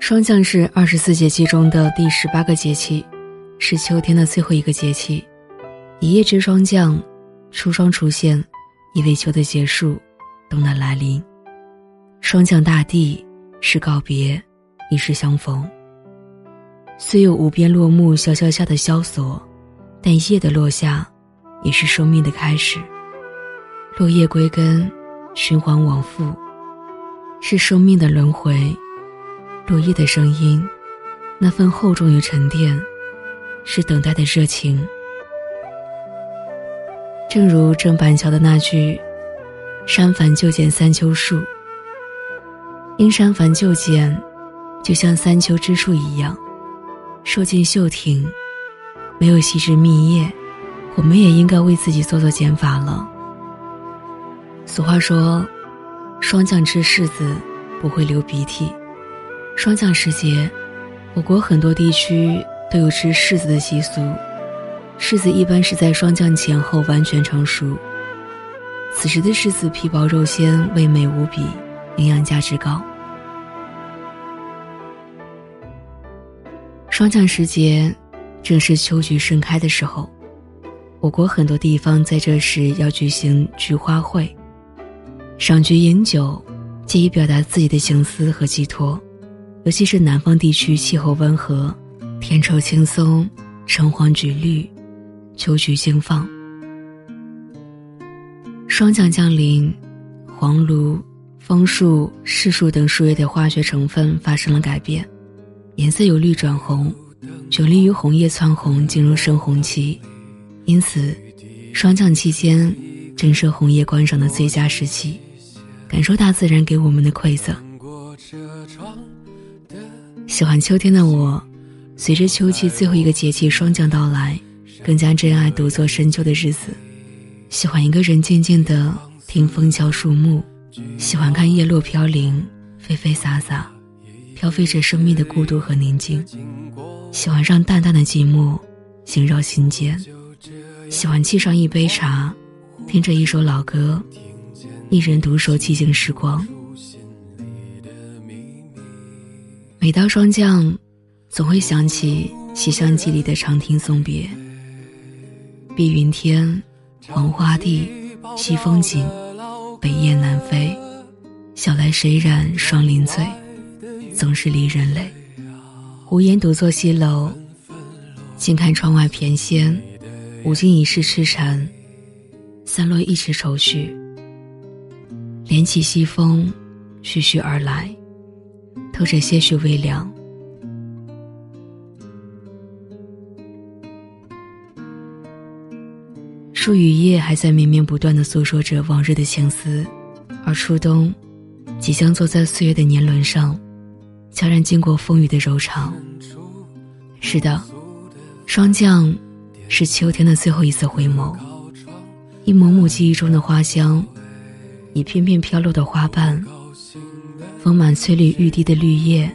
霜降是二十四节气中的第十八个节气，是秋天的最后一个节气。一叶知霜降，初霜出现，意味秋的结束，冬的来临。霜降大地是告别，亦是相逢。虽有无边落木萧萧下的萧索，但叶的落下，也是生命的开始。落叶归根，循环往复，是生命的轮回。落叶的声音，那份厚重与沉淀，是等待的热情。正如郑板桥的那句：“删繁就简三秋树。”因删繁就简，就像三秋之树一样，受尽秀挺，没有细枝密叶，我们也应该为自己做做减法了。俗话说：“霜降之柿子不会流鼻涕。”霜降时节，我国很多地区都有吃柿子的习俗。柿子一般是在霜降前后完全成熟，此时的柿子皮薄肉鲜，味美无比，营养价值高。霜降时节，正是秋菊盛开的时候，我国很多地方在这时要举行菊花会，赏菊饮酒，借以表达自己的情思和寄托。尤其是南方地区气候温和，田畴青松，橙黄橘绿，秋菊竞放。霜降降临，黄栌、枫树、柿树等树叶的化学成分发生了改变，颜色由绿转红，有利于红叶窜红，进入盛红期。因此，霜降期间正是红叶观赏的最佳时期，感受大自然给我们的馈赠。喜欢秋天的我，随着秋季最后一个节气霜降到来，更加珍爱独坐深秋的日子。喜欢一个人静静的听风敲树木，喜欢看叶落飘零，飞飞洒洒，飘飞着生命的孤独和宁静。喜欢让淡淡的寂寞萦绕心间，喜欢沏上一杯茶，听着一首老歌，一人独守寂静时光。每到霜降，总会想起《西厢记》里的长亭送别。碧云天，黄花地，西风紧，北雁南飞。晓来谁染霜林翠，总是离人泪。无言独坐西楼，静看窗外翩跹。无尽一世痴缠，散落一池愁绪。帘起西风，徐徐而来。透着些许微凉。树与叶还在绵绵不断的诉说着往日的情思，而初冬，即将坐在岁月的年轮上，悄然经过风雨的柔肠。是的，霜降，是秋天的最后一次回眸，一抹抹记忆中的花香，一片片飘落的花瓣。丰满翠绿欲滴的绿叶，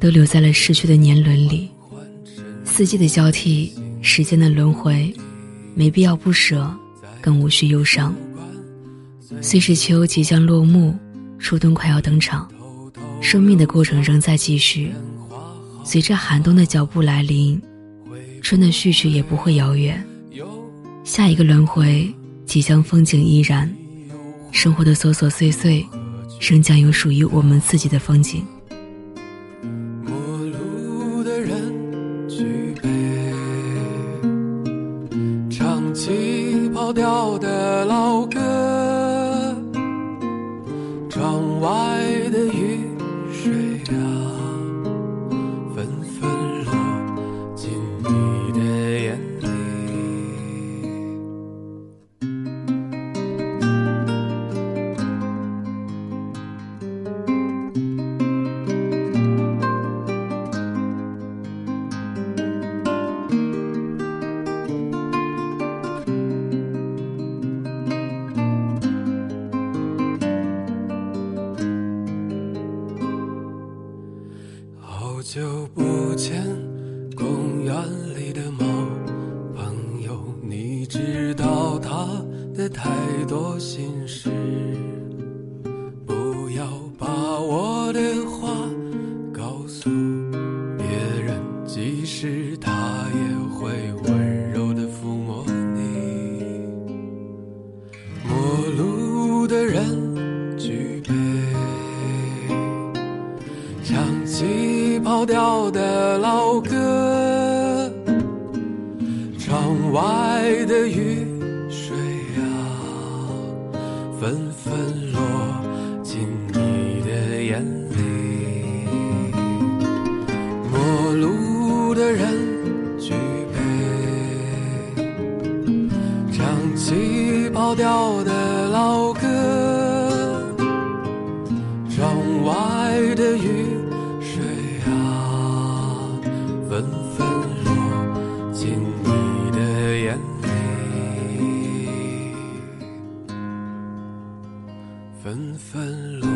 都留在了逝去的年轮里。四季的交替，时间的轮回，没必要不舍，更无需忧伤。虽是秋即将落幕，初冬快要登场，生命的过程仍在继续。随着寒冬的脚步来临，春的序曲也不会遥远。下一个轮回，即将风景依然，生活的琐琐碎碎。仍将有属于我们自己的风景。陌路的人举杯，唱起跑调的老歌，窗外的雨水啊。知道他的太多心事不要把我的话告诉别人即使他也会温柔的抚摸你。陌路的人举杯唱起跑调的老歌。外的雨水啊，纷纷落进你的眼里，陌路的人举杯，唱起跑调的愤怒。